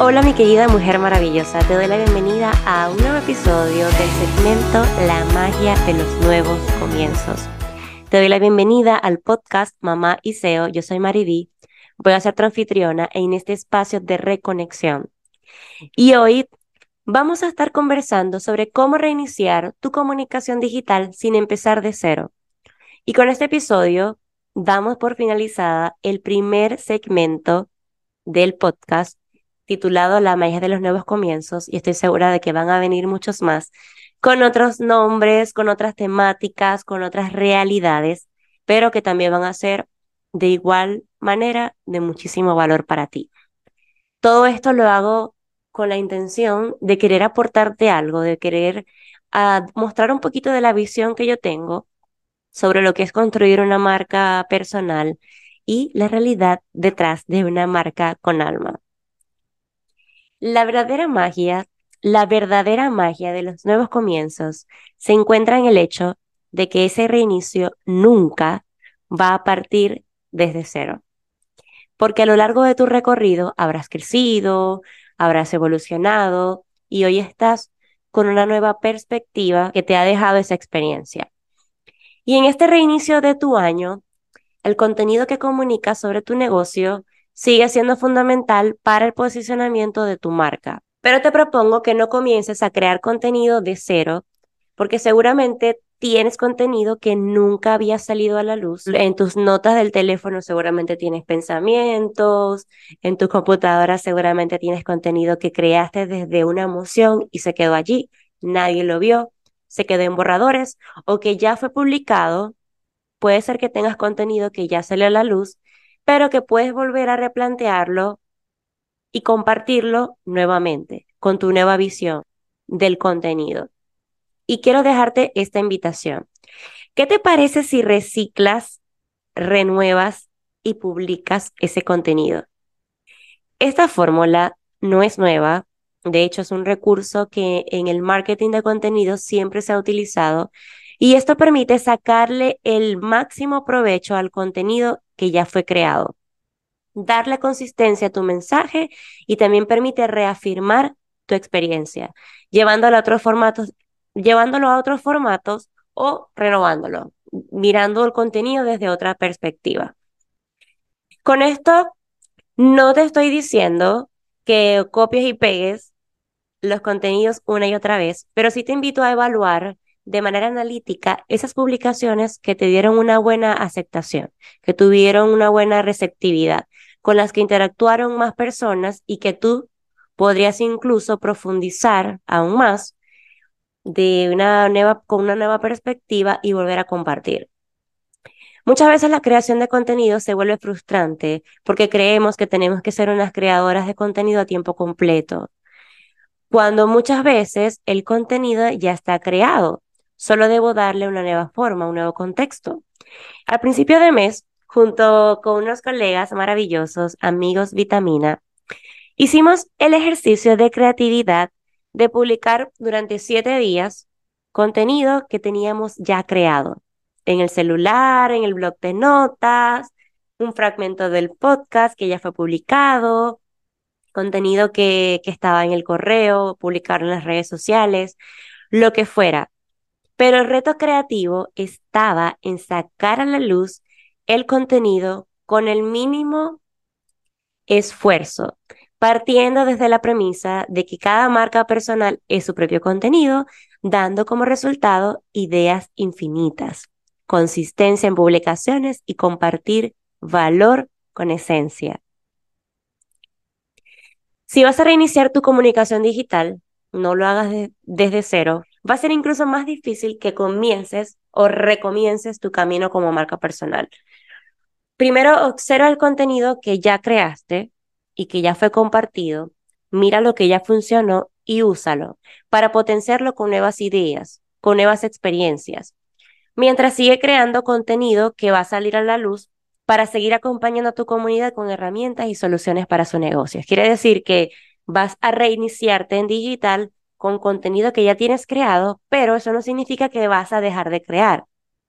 Hola mi querida mujer maravillosa, te doy la bienvenida a un nuevo episodio del segmento La magia de los nuevos comienzos. Te doy la bienvenida al podcast Mamá y SEO, yo soy Mariví, voy a ser tu anfitriona en este espacio de reconexión. Y hoy vamos a estar conversando sobre cómo reiniciar tu comunicación digital sin empezar de cero. Y con este episodio damos por finalizada el primer segmento del podcast titulado La magia de los nuevos comienzos y estoy segura de que van a venir muchos más con otros nombres, con otras temáticas, con otras realidades, pero que también van a ser de igual manera de muchísimo valor para ti. Todo esto lo hago con la intención de querer aportarte algo, de querer ah, mostrar un poquito de la visión que yo tengo sobre lo que es construir una marca personal y la realidad detrás de una marca con alma. La verdadera magia, la verdadera magia de los nuevos comienzos se encuentra en el hecho de que ese reinicio nunca va a partir desde cero. Porque a lo largo de tu recorrido habrás crecido, habrás evolucionado y hoy estás con una nueva perspectiva que te ha dejado esa experiencia. Y en este reinicio de tu año, el contenido que comunicas sobre tu negocio sigue siendo fundamental para el posicionamiento de tu marca. Pero te propongo que no comiences a crear contenido de cero, porque seguramente tienes contenido que nunca había salido a la luz. En tus notas del teléfono seguramente tienes pensamientos, en tu computadora seguramente tienes contenido que creaste desde una emoción y se quedó allí, nadie lo vio, se quedó en borradores o que ya fue publicado. Puede ser que tengas contenido que ya salió a la luz pero que puedes volver a replantearlo y compartirlo nuevamente con tu nueva visión del contenido. Y quiero dejarte esta invitación. ¿Qué te parece si reciclas, renuevas y publicas ese contenido? Esta fórmula no es nueva, de hecho es un recurso que en el marketing de contenido siempre se ha utilizado y esto permite sacarle el máximo provecho al contenido que ya fue creado. Darle consistencia a tu mensaje y también permite reafirmar tu experiencia, llevándolo a otros formatos, llevándolo a otros formatos o renovándolo, mirando el contenido desde otra perspectiva. Con esto no te estoy diciendo que copies y pegues los contenidos una y otra vez, pero sí te invito a evaluar de manera analítica esas publicaciones que te dieron una buena aceptación, que tuvieron una buena receptividad, con las que interactuaron más personas y que tú podrías incluso profundizar aún más de una nueva, con una nueva perspectiva y volver a compartir. Muchas veces la creación de contenido se vuelve frustrante porque creemos que tenemos que ser unas creadoras de contenido a tiempo completo, cuando muchas veces el contenido ya está creado Solo debo darle una nueva forma, un nuevo contexto. Al principio de mes, junto con unos colegas maravillosos, amigos Vitamina, hicimos el ejercicio de creatividad de publicar durante siete días contenido que teníamos ya creado en el celular, en el blog de notas, un fragmento del podcast que ya fue publicado, contenido que, estaba en el correo, publicar en las redes sociales, lo que fuera. Pero el reto creativo estaba en sacar a la luz el contenido con el mínimo esfuerzo, partiendo desde la premisa de que cada marca personal es su propio contenido, dando como resultado ideas infinitas, consistencia en publicaciones y compartir valor con esencia. Si vas a reiniciar tu comunicación digital, no lo hagas desde cero, va a ser incluso más difícil que comiences o recomiences tu camino como marca personal. Primero, observa el contenido que ya creaste y que ya fue compartido, mira lo que ya funcionó y úsalo para potenciarlo con nuevas ideas, con nuevas experiencias, mientras sigue creando contenido que va a salir a la luz para seguir acompañando a tu comunidad con herramientas y soluciones para su negocio. Quiere decir que vas a reiniciarte en digital con contenido que ya tienes creado, pero eso no significa que vas a dejar de crear.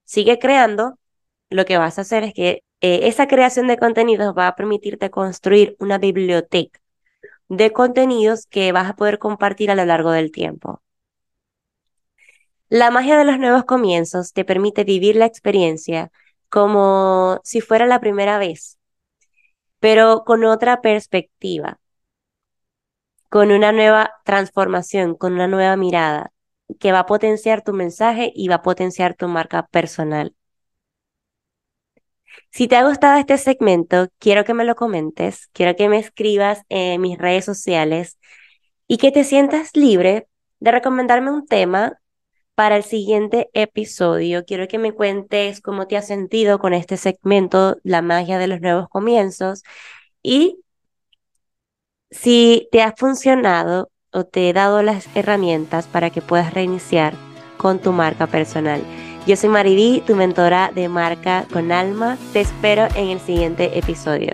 Sigue creando, lo que vas a hacer es que eh, esa creación de contenidos va a permitirte construir una biblioteca, de contenidos que vas a poder compartir a lo largo del tiempo. La magia de los nuevos comienzos te permite vivir la experiencia como si fuera la primera vez, pero con otra perspectiva, con una nueva transformación, con una nueva mirada que va a potenciar tu mensaje y va a potenciar tu marca personal. Si te ha gustado este segmento, quiero que me lo comentes, quiero que me escribas en mis redes sociales y que te sientas libre de recomendarme un tema para el siguiente episodio. Quiero que me cuentes cómo te has sentido con este segmento, la magia de los nuevos comienzos, y si te ha funcionado o te he dado las herramientas para que puedas reiniciar con tu marca personal. Yo soy Mariví, tu mentora de marca con alma. Te espero en el siguiente episodio.